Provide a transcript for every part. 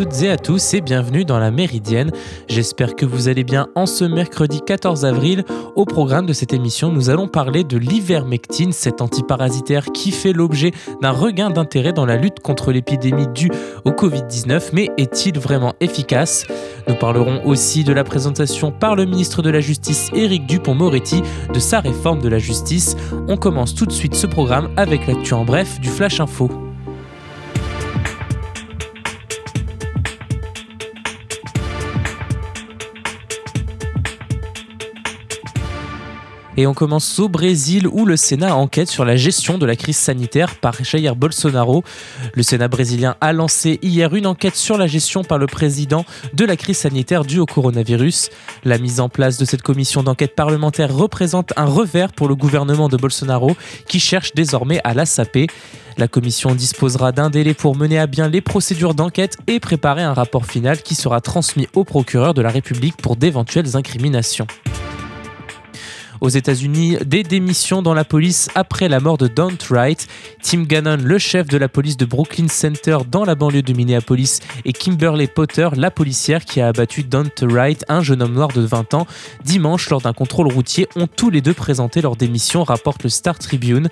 toutes et à tous et bienvenue dans la Méridienne. J'espère que vous allez bien en ce mercredi 14 avril. Au programme de cette émission, nous allons parler de l'ivermectine, cet antiparasitaire qui fait l'objet d'un regain d'intérêt dans la lutte contre l'épidémie due au Covid-19. Mais est-il vraiment efficace? Nous parlerons aussi de la présentation par le ministre de la Justice Éric Dupont-Moretti de sa réforme de la justice. On commence tout de suite ce programme avec l'actu en bref du Flash Info. Et on commence au Brésil où le Sénat enquête sur la gestion de la crise sanitaire par Jair Bolsonaro. Le Sénat brésilien a lancé hier une enquête sur la gestion par le président de la crise sanitaire due au coronavirus. La mise en place de cette commission d'enquête parlementaire représente un revers pour le gouvernement de Bolsonaro qui cherche désormais à la saper. La commission disposera d'un délai pour mener à bien les procédures d'enquête et préparer un rapport final qui sera transmis au procureur de la République pour d'éventuelles incriminations. Aux États-Unis, des démissions dans la police après la mort de Don Wright. Tim Gannon, le chef de la police de Brooklyn Center dans la banlieue de Minneapolis, et Kimberly Potter, la policière qui a abattu Don Wright, un jeune homme noir de 20 ans, dimanche lors d'un contrôle routier, ont tous les deux présenté leur démission, rapporte le Star Tribune.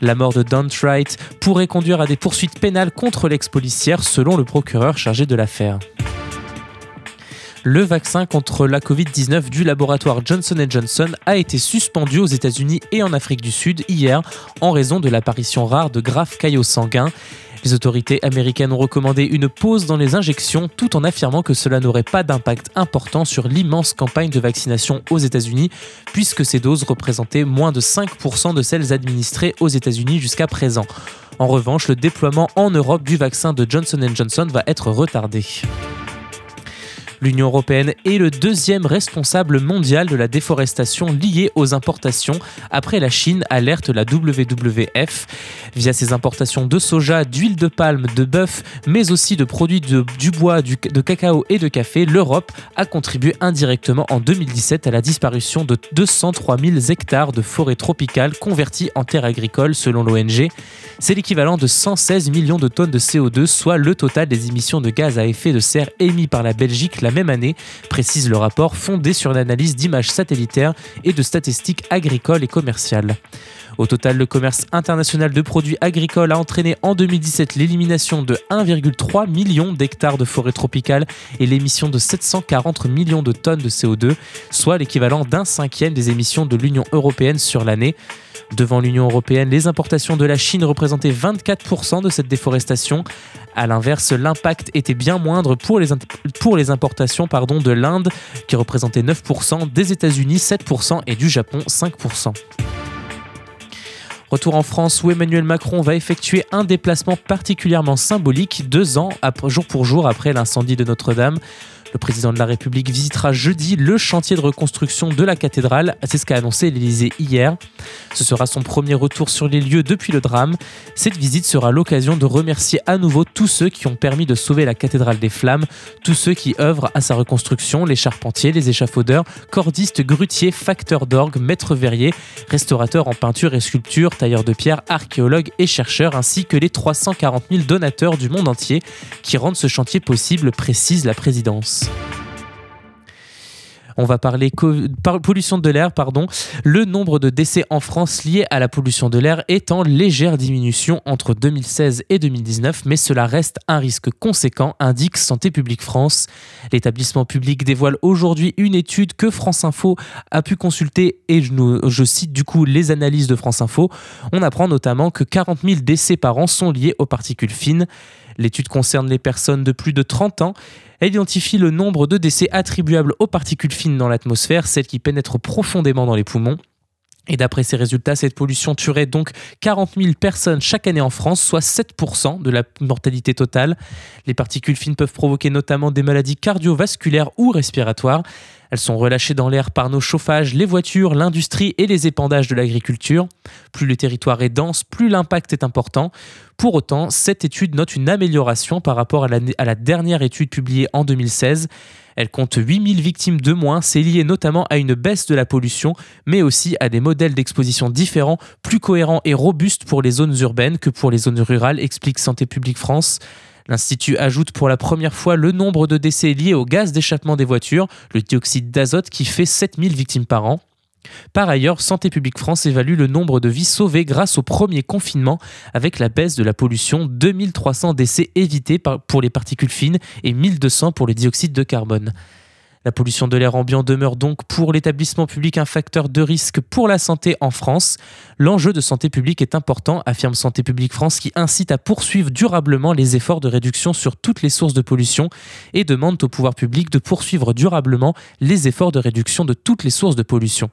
La mort de Don Wright pourrait conduire à des poursuites pénales contre l'ex-policière, selon le procureur chargé de l'affaire le vaccin contre la Covid-19 du laboratoire Johnson Johnson a été suspendu aux États-Unis et en Afrique du Sud hier en raison de l'apparition rare de graves caillots sanguins. Les autorités américaines ont recommandé une pause dans les injections tout en affirmant que cela n'aurait pas d'impact important sur l'immense campagne de vaccination aux États-Unis puisque ces doses représentaient moins de 5% de celles administrées aux États-Unis jusqu'à présent. En revanche, le déploiement en Europe du vaccin de Johnson Johnson va être retardé. L'Union européenne est le deuxième responsable mondial de la déforestation liée aux importations après la Chine, alerte la WWF. Via ses importations de soja, d'huile de palme, de bœuf, mais aussi de produits de, du bois, de cacao et de café, l'Europe a contribué indirectement en 2017 à la disparition de 203 000 hectares de forêts tropicales converties en terres agricoles selon l'ONG. C'est l'équivalent de 116 millions de tonnes de CO2, soit le total des émissions de gaz à effet de serre émis par la Belgique la même année, précise le rapport fondé sur une analyse d'images satellitaires et de statistiques agricoles et commerciales. Au total, le commerce international de produits agricoles a entraîné en 2017 l'élimination de 1,3 million d'hectares de forêts tropicales et l'émission de 740 millions de tonnes de CO2, soit l'équivalent d'un cinquième des émissions de l'Union européenne sur l'année. Devant l'Union européenne, les importations de la Chine représentaient 24% de cette déforestation. A l'inverse, l'impact était bien moindre pour les, importations pardon, de l'Inde, qui représentait 9%, des États-Unis 7% et du Japon 5%. Retour en France où Emmanuel Macron va effectuer un déplacement particulièrement symbolique deux ans jour pour jour après l'incendie de Notre-Dame. Le président de la République visitera jeudi le chantier de reconstruction de la cathédrale. C'est ce qu'a annoncé l'Élysée hier. Ce sera son premier retour sur les lieux depuis le drame. Cette visite sera l'occasion de remercier à nouveau tous ceux qui ont permis de sauver la cathédrale des flammes, tous ceux qui œuvrent à sa reconstruction, les charpentiers, les échafaudeurs, cordistes, grutiers, facteurs d'orgue, maîtres verriers, restaurateurs en peinture et sculpture, tailleurs de pierre, archéologues et chercheurs, ainsi que les 340 000 donateurs du monde entier qui rendent ce chantier possible, précise la présidence. On va parler pollution de l'air. Le nombre de décès en France liés à la pollution de l'air est en légère diminution entre 2016 et 2019, mais cela reste un risque conséquent, indique Santé publique France. L'établissement public dévoile aujourd'hui une étude que France Info a pu consulter et je, je cite du coup les analyses de France Info. On apprend notamment que 40 000 décès par an sont liés aux particules fines. L'étude concerne les personnes de plus de 30 ans. Elle identifie le nombre de décès attribuables aux particules fines dans l'atmosphère, celles qui pénètrent profondément dans les poumons. Et d'après ces résultats, cette pollution tuerait donc 40 000 personnes chaque année en France, soit 7% de la mortalité totale. Les particules fines peuvent provoquer notamment des maladies cardiovasculaires ou respiratoires. Elles sont relâchées dans l'air par nos chauffages, les voitures, l'industrie et les épandages de l'agriculture. Plus le territoire est dense, plus l'impact est important. Pour autant, cette étude note une amélioration par rapport à la, dernière étude publiée en 2016. Elle compte 8000 victimes de moins, c'est lié notamment à une baisse de la pollution, mais aussi à des modèles d'exposition différents, plus cohérents et robustes pour les zones urbaines que pour les zones rurales, explique Santé publique France. L'Institut ajoute pour la première fois le nombre de décès liés au gaz d'échappement des voitures, le dioxyde d'azote qui fait 7000 victimes par an. Par ailleurs, Santé publique France évalue le nombre de vies sauvées grâce au premier confinement avec la baisse de la pollution, 2300 décès évités pour les particules fines et 1200 pour le dioxyde de carbone. La pollution de l'air ambiant demeure donc pour l'établissement public un facteur de risque pour la santé en France. L'enjeu de santé publique est important, affirme Santé publique France, qui incite à poursuivre durablement les efforts de réduction sur toutes les sources de pollution et demande au pouvoir public de poursuivre durablement les efforts de réduction de toutes les sources de pollution.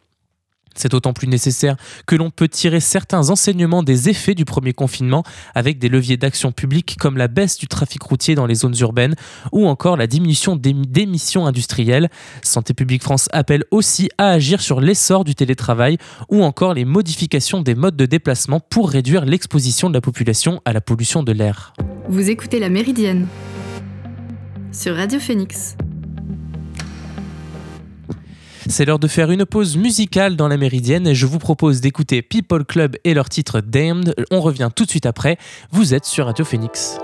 C'est d'autant plus nécessaire que l'on peut tirer certains enseignements des effets du premier confinement avec des leviers d'action publique comme la baisse du trafic routier dans les zones urbaines ou encore la diminution d'émissions industrielles. Santé publique France appelle aussi à agir sur l'essor du télétravail ou encore les modifications des modes de déplacement pour réduire l'exposition de la population à la pollution de l'air. Vous écoutez La Méridienne sur Radio Phoenix. C'est l'heure de faire une pause musicale dans la méridienne et je vous propose d'écouter People Club et leur titre Damned. On revient tout de suite après. Vous êtes sur Radio Phoenix.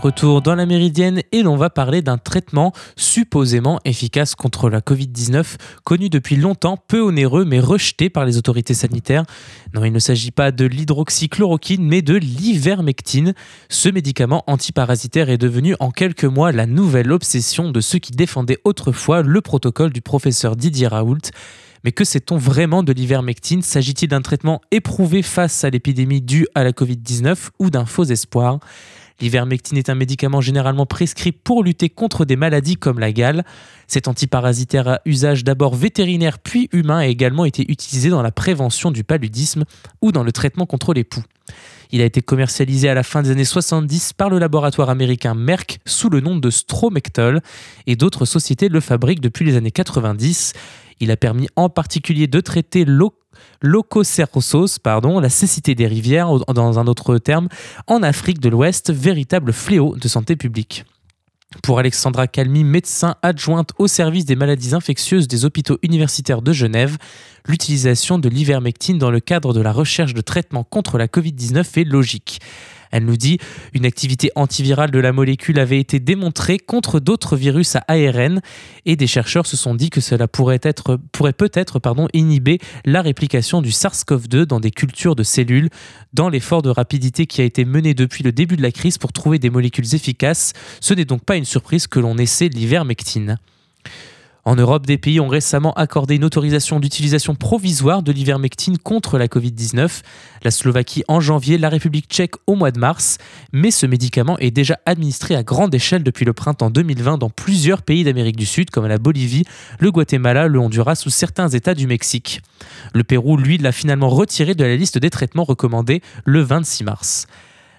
Retour dans la méridienne et l'on va parler d'un traitement supposément efficace contre la Covid-19, connu depuis longtemps, peu onéreux mais rejeté par les autorités sanitaires. Non, il ne s'agit pas de l'hydroxychloroquine mais de l'ivermectine. Ce médicament antiparasitaire est devenu en quelques mois la nouvelle obsession de ceux qui défendaient autrefois le protocole du professeur Didier Raoult. Mais que sait-on vraiment de l'ivermectine? S'agit-il d'un traitement éprouvé face à l'épidémie due à la Covid-19 ou d'un faux espoir? L'ivermectine est un médicament généralement prescrit pour lutter contre des maladies comme la gale. Cet antiparasitaire à usage d'abord vétérinaire puis humain a également été utilisé dans la prévention du paludisme ou dans le traitement contre les poux. Il a été commercialisé à la fin des années 70 par le laboratoire américain Merck sous le nom de Stromectol et d'autres sociétés le fabriquent depuis les années 90. Il a permis en particulier de traiter l'ococercosos, pardon, la cécité des rivières, dans un autre terme, en Afrique de l'Ouest, véritable fléau de santé publique. Pour Alexandra Calmi, médecin adjointe au service des maladies infectieuses des hôpitaux universitaires de Genève, l'utilisation de l'ivermectine dans le cadre de la recherche de traitement contre la Covid-19 est logique. Elle nous dit une activité antivirale de la molécule avait été démontrée contre d'autres virus à ARN et des chercheurs se sont dit que cela pourrait, être, pourrait peut-être inhiber la réplication du SARS-CoV-2 dans des cultures de cellules. Dans l'effort de rapidité qui a été mené depuis le début de la crise pour trouver des molécules efficaces, ce n'est donc pas une surprise que l'on essaie l'ivermectine. En Europe, des pays ont récemment accordé une autorisation d'utilisation provisoire de l'ivermectine contre la Covid-19, la Slovaquie en janvier, la République tchèque au mois de mars, mais ce médicament est déjà administré à grande échelle depuis le printemps 2020 dans plusieurs pays d'Amérique du Sud comme la Bolivie, le Guatemala, le Honduras ou certains États du Mexique. Le Pérou, lui, l'a finalement retiré de la liste des traitements recommandés le 26 mars.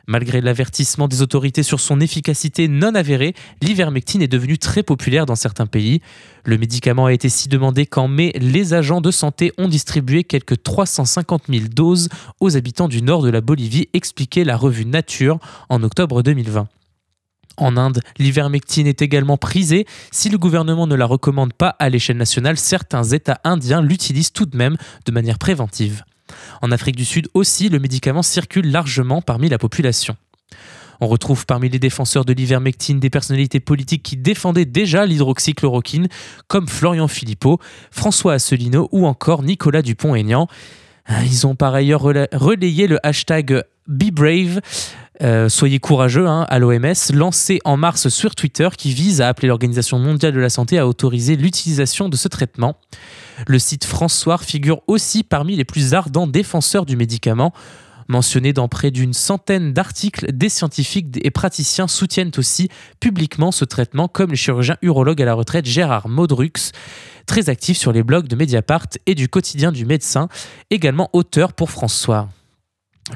Malgré l'avertissement des autorités sur son efficacité non avérée, l'ivermectine est devenue très populaire dans certains pays. Le médicament a été si demandé qu'en mai, les agents de santé ont distribué quelques 350 000 doses aux habitants du nord de la Bolivie, expliquait la revue Nature en octobre 2020. En Inde, l'ivermectine est également prisée. Si le gouvernement ne la recommande pas à l'échelle nationale, certains États indiens l'utilisent tout de même de manière préventive. En Afrique du Sud aussi, le médicament circule largement parmi la population. On retrouve parmi les défenseurs de l'ivermectine des personnalités politiques qui défendaient déjà l'hydroxychloroquine, comme Florian Philippot, François Asselineau ou encore Nicolas Dupont-Aignan. Ils ont par ailleurs relayé le hashtag BeBrave, euh, soyez courageux hein, à l'OMS, lancé en mars sur Twitter qui vise à appeler l'Organisation mondiale de la santé à autoriser l'utilisation de ce traitement. Le site François figure aussi parmi les plus ardents défenseurs du médicament. Mentionné dans près d'une centaine d'articles, des scientifiques et praticiens soutiennent aussi publiquement ce traitement, comme le chirurgien urologue à la retraite Gérard Modrux, très actif sur les blogs de Mediapart et du quotidien du médecin, également auteur pour François.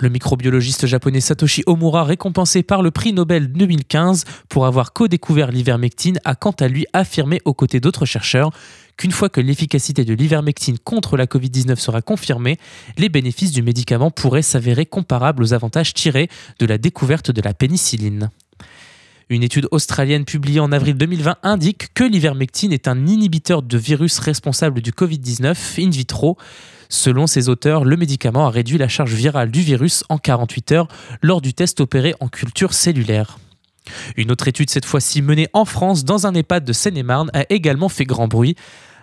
Le microbiologiste japonais Satoshi Omura, récompensé par le prix Nobel 2015 pour avoir co-découvert l'ivermectine, a quant à lui affirmé aux côtés d'autres chercheurs qu'une fois que l'efficacité de l'ivermectine contre la Covid-19 sera confirmée, les bénéfices du médicament pourraient s'avérer comparables aux avantages tirés de la découverte de la pénicilline. Une étude australienne publiée en avril 2020 indique que l'ivermectine est un inhibiteur de virus responsable du Covid-19 in vitro. Selon ses auteurs, le médicament a réduit la charge virale du virus en 48 heures lors du test opéré en culture cellulaire. Une autre étude, cette fois-ci menée en France dans un EHPAD de Seine-et-Marne, a également fait grand bruit.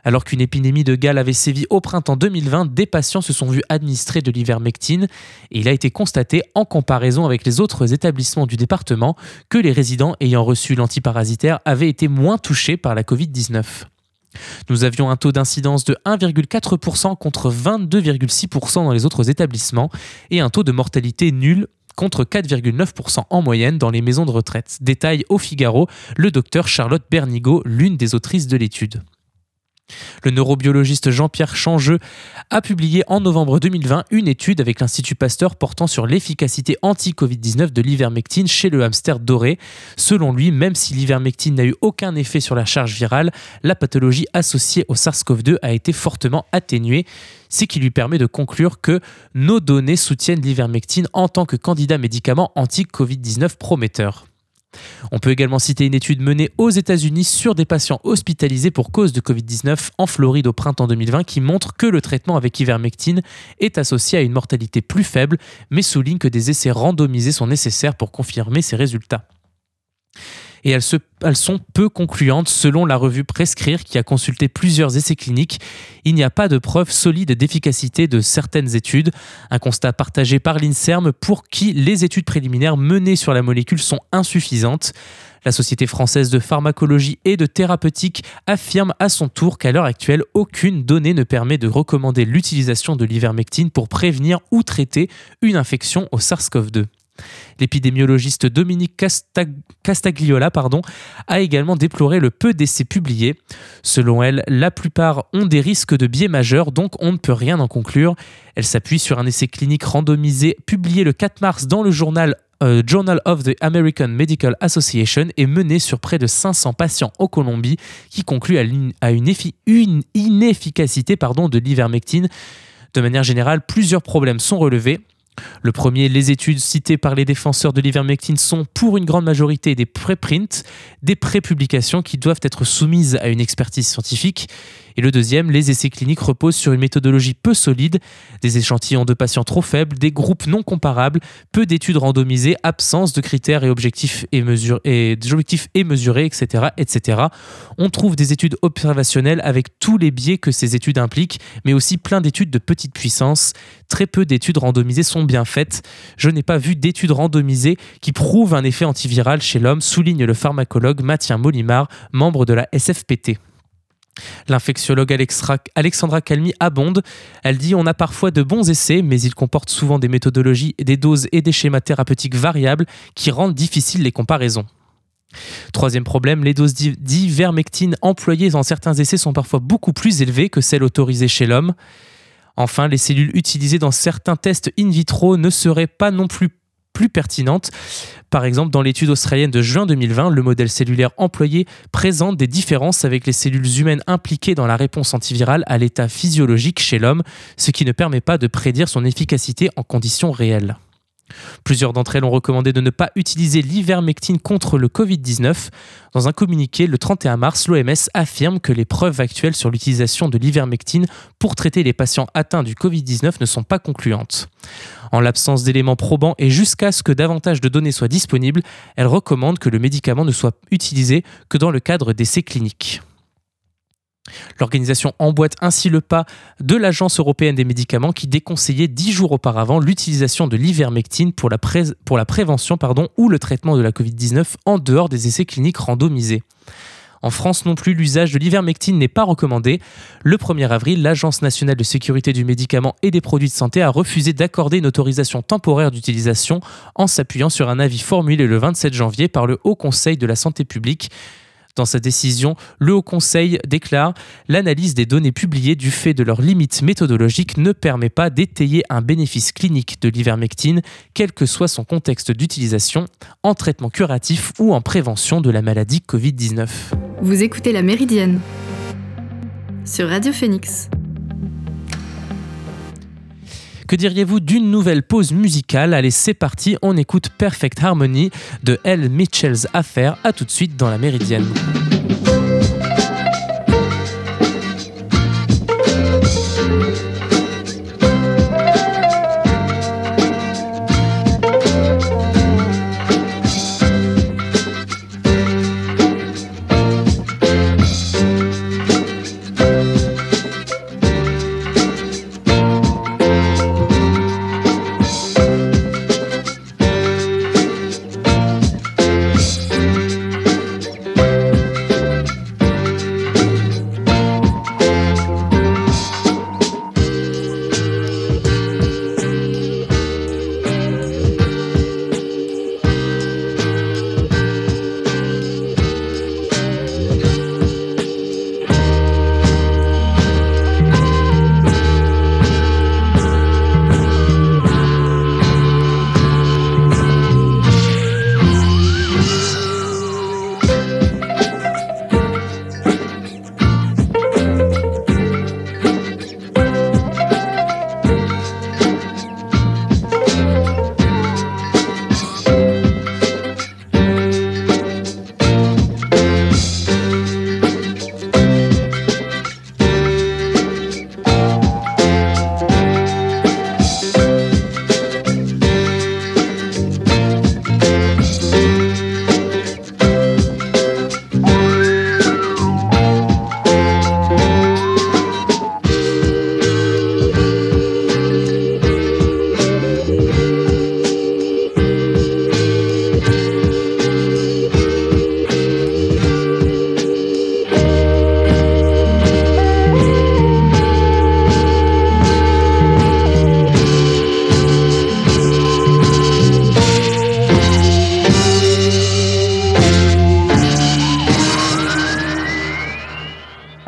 Alors qu'une épidémie de gale avait sévi au printemps 2020, des patients se sont vus administrer de l'ivermectine et il a été constaté, en comparaison avec les autres établissements du département, que les résidents ayant reçu l'antiparasitaire avaient été moins touchés par la Covid-19. Nous avions un taux d'incidence de 1,4% contre 22,6% dans les autres établissements et un taux de mortalité nul contre 4,9% en moyenne dans les maisons de retraite. Détail au Figaro le docteur Charlotte Bernigo, l'une des autrices de l'étude. Le neurobiologiste Jean-Pierre Changeux a publié en novembre 2020 une étude avec l'Institut Pasteur portant sur l'efficacité anti-Covid-19 de l'ivermectine chez le hamster doré. Selon lui, même si l'ivermectine n'a eu aucun effet sur la charge virale, la pathologie associée au SARS-CoV-2 a été fortement atténuée, ce qui lui permet de conclure que nos données soutiennent l'ivermectine en tant que candidat médicament anti-Covid-19 prometteur. On peut également citer une étude menée aux États-Unis sur des patients hospitalisés pour cause de Covid-19 en Floride au printemps 2020 qui montre que le traitement avec ivermectine est associé à une mortalité plus faible, mais souligne que des essais randomisés sont nécessaires pour confirmer ces résultats et elles, sont peu concluantes selon la revue Prescrire qui a consulté plusieurs essais cliniques. Il n'y a pas de preuves solides d'efficacité de certaines études, un constat partagé par l'INSERM pour qui les études préliminaires menées sur la molécule sont insuffisantes. La Société française de pharmacologie et de thérapeutique affirme à son tour qu'à l'heure actuelle, aucune donnée ne permet de recommander l'utilisation de l'ivermectine pour prévenir ou traiter une infection au SARS-CoV-2. L'épidémiologiste Dominique Castagliola a également déploré le peu d'essais publiés. Selon elle, la plupart ont des risques de biais majeurs, donc on ne peut rien en conclure. Elle s'appuie sur un essai clinique randomisé publié le 4 mars dans le journal euh, Journal of the American Medical Association et mené sur près de 500 patients en Colombie qui conclut à, une, inefficacité de l'ivermectine. De manière générale, plusieurs problèmes sont relevés. Le premier, les études citées par les défenseurs de l'ivermectine sont pour une grande majorité des préprints, des prépublications qui doivent être soumises à une expertise scientifique. Et le deuxième, les essais cliniques reposent sur une méthodologie peu solide, des échantillons de patients trop faibles, des groupes non comparables, peu d'études randomisées, absence de critères et objectifs et, mesurés, etc., etc. On trouve des études observationnelles avec tous les biais que ces études impliquent, mais aussi plein d'études de petite puissance. Très peu d'études randomisées sont bien faites. Je n'ai pas vu d'études randomisées qui prouvent un effet antiviral chez l'homme, souligne le pharmacologue Mathien Molimar, membre de la SFPT. L'infectiologue Alexandra Calmi abonde. Elle dit On a parfois de bons essais, mais ils comportent souvent des méthodologies, des doses et des schémas thérapeutiques variables qui rendent difficiles les comparaisons. Troisième problème, les doses d'ivermectine employées dans certains essais sont parfois beaucoup plus élevées que celles autorisées chez l'homme. Enfin, les cellules utilisées dans certains tests in vitro ne seraient pas non plus plus pertinentes. Par exemple, dans l'étude australienne de juin 2020, le modèle cellulaire employé présente des différences avec les cellules humaines impliquées dans la réponse antivirale à l'état physiologique chez l'homme, ce qui ne permet pas de prédire son efficacité en conditions réelles. Plusieurs d'entre elles ont recommandé de ne pas utiliser l'ivermectine contre le Covid-19. Dans un communiqué le 31 mars, l'OMS affirme que les preuves actuelles sur l'utilisation de l'ivermectine pour traiter les patients atteints du Covid-19 ne sont pas concluantes. En l'absence d'éléments probants et jusqu'à ce que davantage de données soient disponibles, elle recommande que le médicament ne soit utilisé que dans le cadre d'essais cliniques. L'organisation emboîte ainsi le pas de l'Agence européenne des médicaments qui déconseillait dix jours auparavant l'utilisation de l'ivermectine pour la, prévention ou le traitement de la Covid-19 en dehors des essais cliniques randomisés. En France non plus, l'usage de l'ivermectine n'est pas recommandé. Le 1er avril, l'Agence nationale de sécurité du médicament et des produits de santé a refusé d'accorder une autorisation temporaire d'utilisation en s'appuyant sur un avis formulé le 27 janvier par le Haut Conseil de la santé publique. Dans sa décision, le Haut Conseil déclare L'analyse des données publiées du fait de leurs limites méthodologiques ne permet pas d'étayer un bénéfice clinique de l'ivermectine, quel que soit son contexte d'utilisation, en traitement curatif ou en prévention de la maladie Covid-19. Vous écoutez La Méridienne sur Radio Phoenix. Que diriez-vous d'une nouvelle pause musicale? Allez, c'est parti, on écoute Perfect Harmony de L. Mitchell's Affair. A tout de suite dans la Méridienne.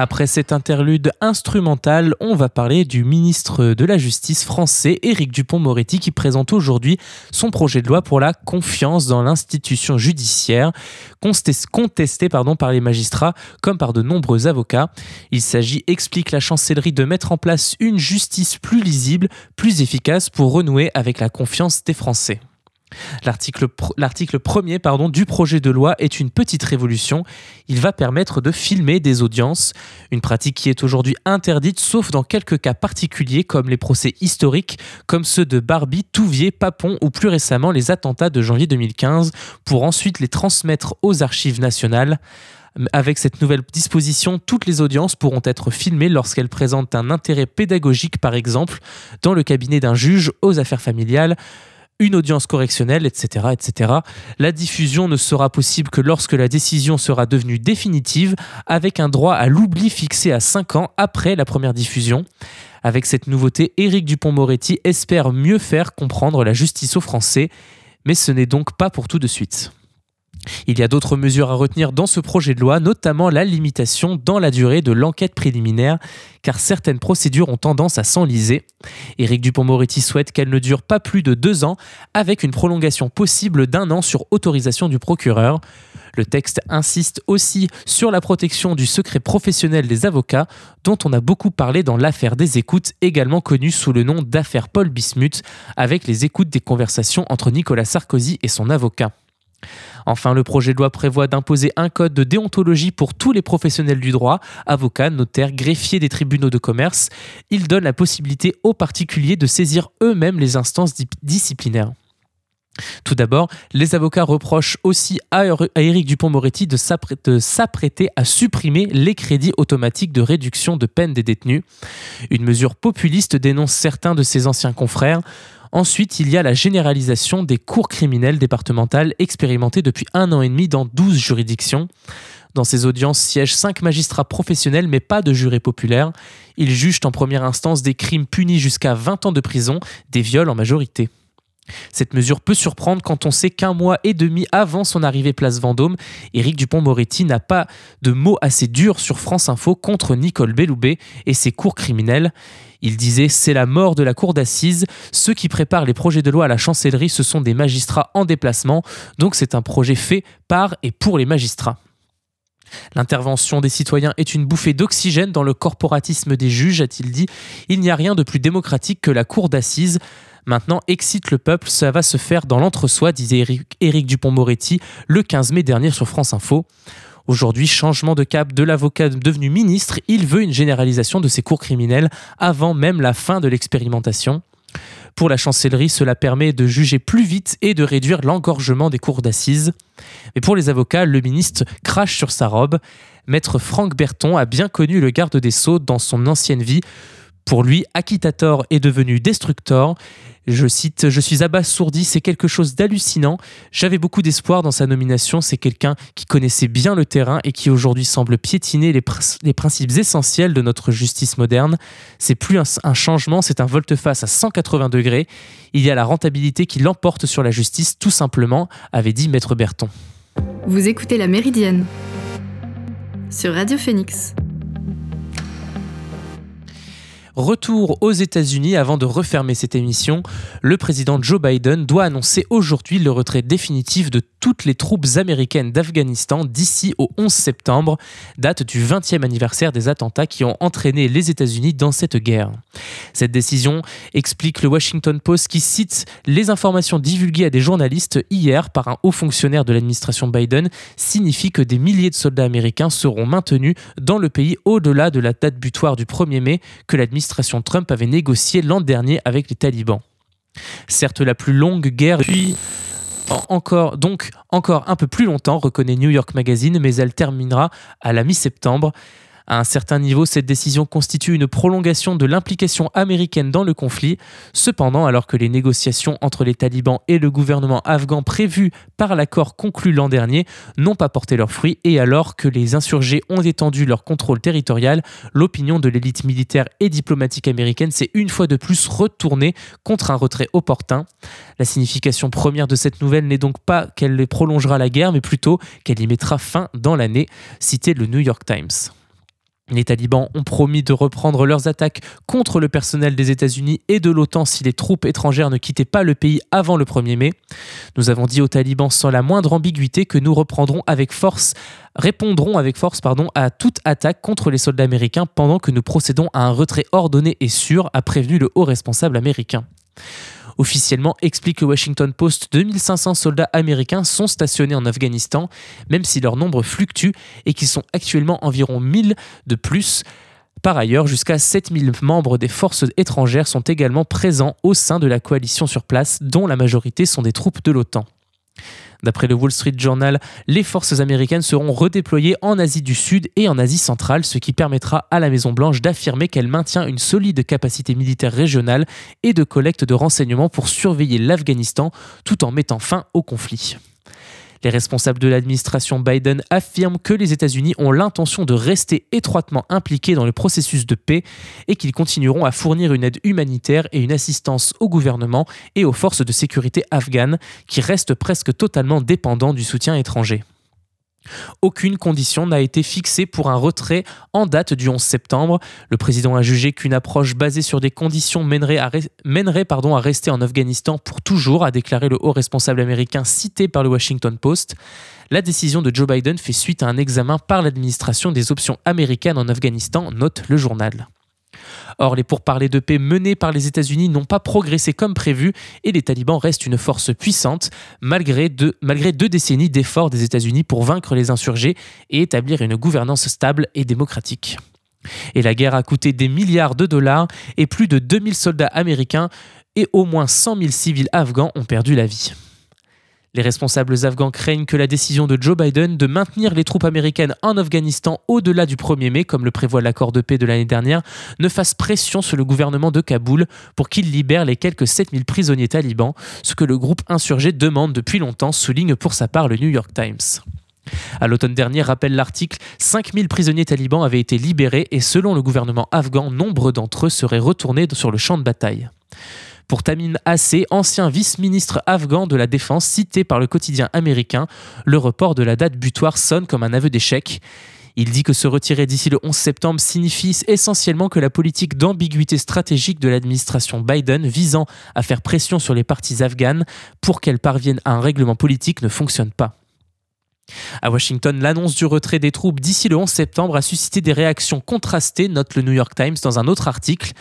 Après cet interlude instrumental, on va parler du ministre de la Justice français, Éric Dupont-Moretti, qui présente aujourd'hui son projet de loi pour la confiance dans l'institution judiciaire, contesté pardon, par les magistrats comme par de nombreux avocats. Il s'agit, explique la chancellerie, de mettre en place une justice plus lisible, plus efficace pour renouer avec la confiance des Français. L'article premier du projet de loi est une petite révolution. Il va permettre de filmer des audiences, une pratique qui est aujourd'hui interdite sauf dans quelques cas particuliers comme les procès historiques comme ceux de Barbie, Touvier, Papon ou plus récemment les attentats de janvier 2015 pour ensuite les transmettre aux archives nationales. Avec cette nouvelle disposition, toutes les audiences pourront être filmées lorsqu'elles présentent un intérêt pédagogique, par exemple, dans le cabinet d'un juge aux affaires familiales, une audience correctionnelle, etc., etc. La diffusion ne sera possible que lorsque la décision sera devenue définitive, avec un droit à l'oubli fixé à 5 ans après la première diffusion. Avec cette nouveauté, Éric Dupont-Moretti espère mieux faire comprendre la justice aux Français, mais ce n'est donc pas pour tout de suite. Il y a d'autres mesures à retenir dans ce projet de loi, notamment la limitation dans la durée de l'enquête préliminaire, car certaines procédures ont tendance à s'enliser. Éric Dupont-Moretti souhaite qu'elle ne dure pas plus de deux ans, avec une prolongation possible d'un an sur autorisation du procureur. Le texte insiste aussi sur la protection du secret professionnel des avocats, dont on a beaucoup parlé dans l'affaire des écoutes, également connue sous le nom d'affaire Paul Bismuth, avec les écoutes des conversations entre Nicolas Sarkozy et son avocat. Enfin, le projet de loi prévoit d'imposer un code de déontologie pour tous les professionnels du droit, avocats, notaires, greffiers des tribunaux de commerce. Il donne la possibilité aux particuliers de saisir eux-mêmes les instances disciplinaires. Tout d'abord, les avocats reprochent aussi à Éric Dupont-Moretti de s'apprêter à supprimer les crédits automatiques de réduction de peine des détenus. Une mesure populiste dénonce certains de ses anciens confrères. Ensuite, il y a la généralisation des cours criminelles départementales expérimentées depuis un an et demi dans 12 juridictions. Dans ces audiences siègent cinq magistrats professionnels mais pas de jurés populaires. Ils jugent en première instance des crimes punis jusqu'à 20 ans de prison, des viols en majorité. Cette mesure peut surprendre quand on sait qu'un mois et demi avant son arrivée place Vendôme, Éric Dupont-Moretti n'a pas de mots assez durs sur France Info contre Nicole Belloubet et ses cours criminels. Il disait C'est la mort de la cour d'assises. Ceux qui préparent les projets de loi à la chancellerie, ce sont des magistrats en déplacement. Donc c'est un projet fait par et pour les magistrats. L'intervention des citoyens est une bouffée d'oxygène dans le corporatisme des juges, a-t-il dit. Il n'y a rien de plus démocratique que la cour d'assises. Maintenant, excite le peuple, ça va se faire dans l'entre-soi, disait Éric Dupont-Moretti le 15 mai dernier sur France Info. Aujourd'hui, changement de cap de l'avocat devenu ministre, il veut une généralisation de ses cours criminels avant même la fin de l'expérimentation. Pour la chancellerie, cela permet de juger plus vite et de réduire l'engorgement des cours d'assises. Mais pour les avocats, le ministre crache sur sa robe. Maître Franck Berton a bien connu le garde des Sceaux dans son ancienne vie. Pour lui, Acquitator est devenu Destructor. Je cite Je suis abasourdi, c'est quelque chose d'hallucinant. J'avais beaucoup d'espoir dans sa nomination. C'est quelqu'un qui connaissait bien le terrain et qui aujourd'hui semble piétiner les, principes essentiels de notre justice moderne. C'est plus un, un changement, c'est un volte-face à 180 degrés. Il y a la rentabilité qui l'emporte sur la justice, tout simplement, avait dit Maître Berton. Vous écoutez La Méridienne sur Radio Phoenix. Retour aux États-Unis avant de refermer cette émission. Le président Joe Biden doit annoncer aujourd'hui le retrait définitif de toutes les troupes américaines d'Afghanistan d'ici au 11 septembre, date du 20e anniversaire des attentats qui ont entraîné les États-Unis dans cette guerre. Cette décision explique le Washington Post qui cite les informations divulguées à des journalistes hier par un haut fonctionnaire de l'administration Biden signifie que des milliers de soldats américains seront maintenus dans le pays au-delà de la date butoir du 1er mai que l'administration Trump avait négocié l'an dernier avec les talibans. Certes, la plus longue guerre, puis encore, donc encore un peu plus longtemps, reconnaît New York Magazine, mais elle terminera à la mi-septembre. À un certain niveau, cette décision constitue une prolongation de l'implication américaine dans le conflit. Cependant, alors que les négociations entre les talibans et le gouvernement afghan prévues par l'accord conclu l'an dernier n'ont pas porté leurs fruits et alors que les insurgés ont étendu leur contrôle territorial, l'opinion de l'élite militaire et diplomatique américaine s'est une fois de plus retournée contre un retrait opportun. La signification première de cette nouvelle n'est donc pas qu'elle prolongera la guerre, mais plutôt qu'elle y mettra fin dans l'année, cité le New York Times. Les talibans ont promis de reprendre leurs attaques contre le personnel des États-Unis et de l'OTAN si les troupes étrangères ne quittaient pas le pays avant le 1er mai. Nous avons dit aux talibans sans la moindre ambiguïté que nous reprendrons avec force, répondrons avec force à toute attaque contre les soldats américains pendant que nous procédons à un retrait ordonné et sûr, a prévenu le haut responsable américain. Officiellement, explique le Washington Post, 2500 soldats américains sont stationnés en Afghanistan, même si leur nombre fluctue et qu'ils sont actuellement environ 1000 de plus. Par ailleurs, jusqu'à 7000 membres des forces étrangères sont également présents au sein de la coalition sur place, dont la majorité sont des troupes de l'OTAN. D'après le Wall Street Journal, les forces américaines seront redéployées en Asie du Sud et en Asie centrale, ce qui permettra à la Maison-Blanche d'affirmer qu'elle maintient une solide capacité militaire régionale et de collecte de renseignements pour surveiller l'Afghanistan tout en mettant fin au conflit. Les responsables de l'administration Biden affirment que les États-Unis ont l'intention de rester étroitement impliqués dans le processus de paix et qu'ils continueront à fournir une aide humanitaire et une assistance au gouvernement et aux forces de sécurité afghanes qui restent presque totalement dépendants du soutien étranger. Aucune condition n'a été fixée pour un retrait en date du 11 septembre. Le président a jugé qu'une approche basée sur des conditions mènerait, à, rester en Afghanistan pour toujours, a déclaré le haut responsable américain cité par le Washington Post. La décision de Joe Biden fait suite à un examen par l'administration des options américaines en Afghanistan, note le journal. Or, les pourparlers de paix menés par les États-Unis n'ont pas progressé comme prévu et les talibans restent une force puissante malgré deux, décennies d'efforts des États-Unis pour vaincre les insurgés et établir une gouvernance stable et démocratique. Et la guerre a coûté des milliards de dollars et plus de 2000 soldats américains et au moins 100 000 civils afghans ont perdu la vie. Les responsables afghans craignent que la décision de Joe Biden de maintenir les troupes américaines en Afghanistan au-delà du 1er mai, comme le prévoit l'accord de paix de l'année dernière, ne fasse pression sur le gouvernement de Kaboul pour qu'il libère les quelques 7000 prisonniers talibans, ce que le groupe insurgé demande depuis longtemps, souligne pour sa part le New York Times. À l'automne dernier, rappelle l'article, 5000 prisonniers talibans avaient été libérés et selon le gouvernement afghan, nombre d'entre eux seraient retournés sur le champ de bataille. Pour Tamim Assé, ancien vice-ministre afghan de la Défense cité par le quotidien américain, le report de la date butoir sonne comme un aveu d'échec. Il dit que se retirer d'ici le 11 septembre signifie essentiellement que la politique d'ambiguïté stratégique de l'administration Biden visant à faire pression sur les partis afghanes pour qu'elles parviennent à un règlement politique ne fonctionne pas. À Washington, l'annonce du retrait des troupes d'ici le 11 septembre a suscité des réactions contrastées, note le New York Times dans un autre article.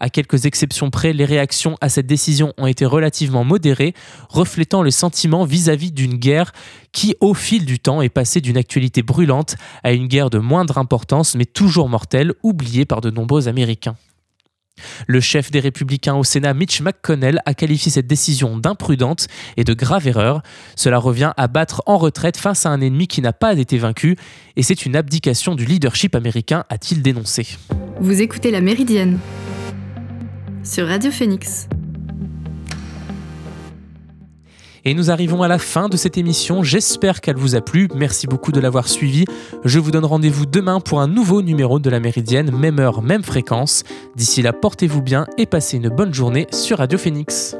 À quelques exceptions près, les réactions à cette décision ont été relativement modérées, reflétant le sentiment vis-à-vis d'une guerre qui, au fil du temps, est passée d'une actualité brûlante à une guerre de moindre importance mais toujours mortelle, oubliée par de nombreux Américains. Le chef des républicains au Sénat, Mitch McConnell, a qualifié cette décision d'imprudente et de grave erreur. Cela revient à battre en retraite face à un ennemi qui n'a pas été vaincu, et c'est une abdication du leadership américain, a-t-il dénoncé. Vous écoutez La Méridienne sur Radio Phoenix. Et nous arrivons à la fin de cette émission. J'espère qu'elle vous a plu. Merci beaucoup de l'avoir suivi. Je vous donne rendez-vous demain pour un nouveau numéro de la Méridienne, même heure, même fréquence. D'ici là, portez-vous bien et passez une bonne journée sur Radio Phoenix.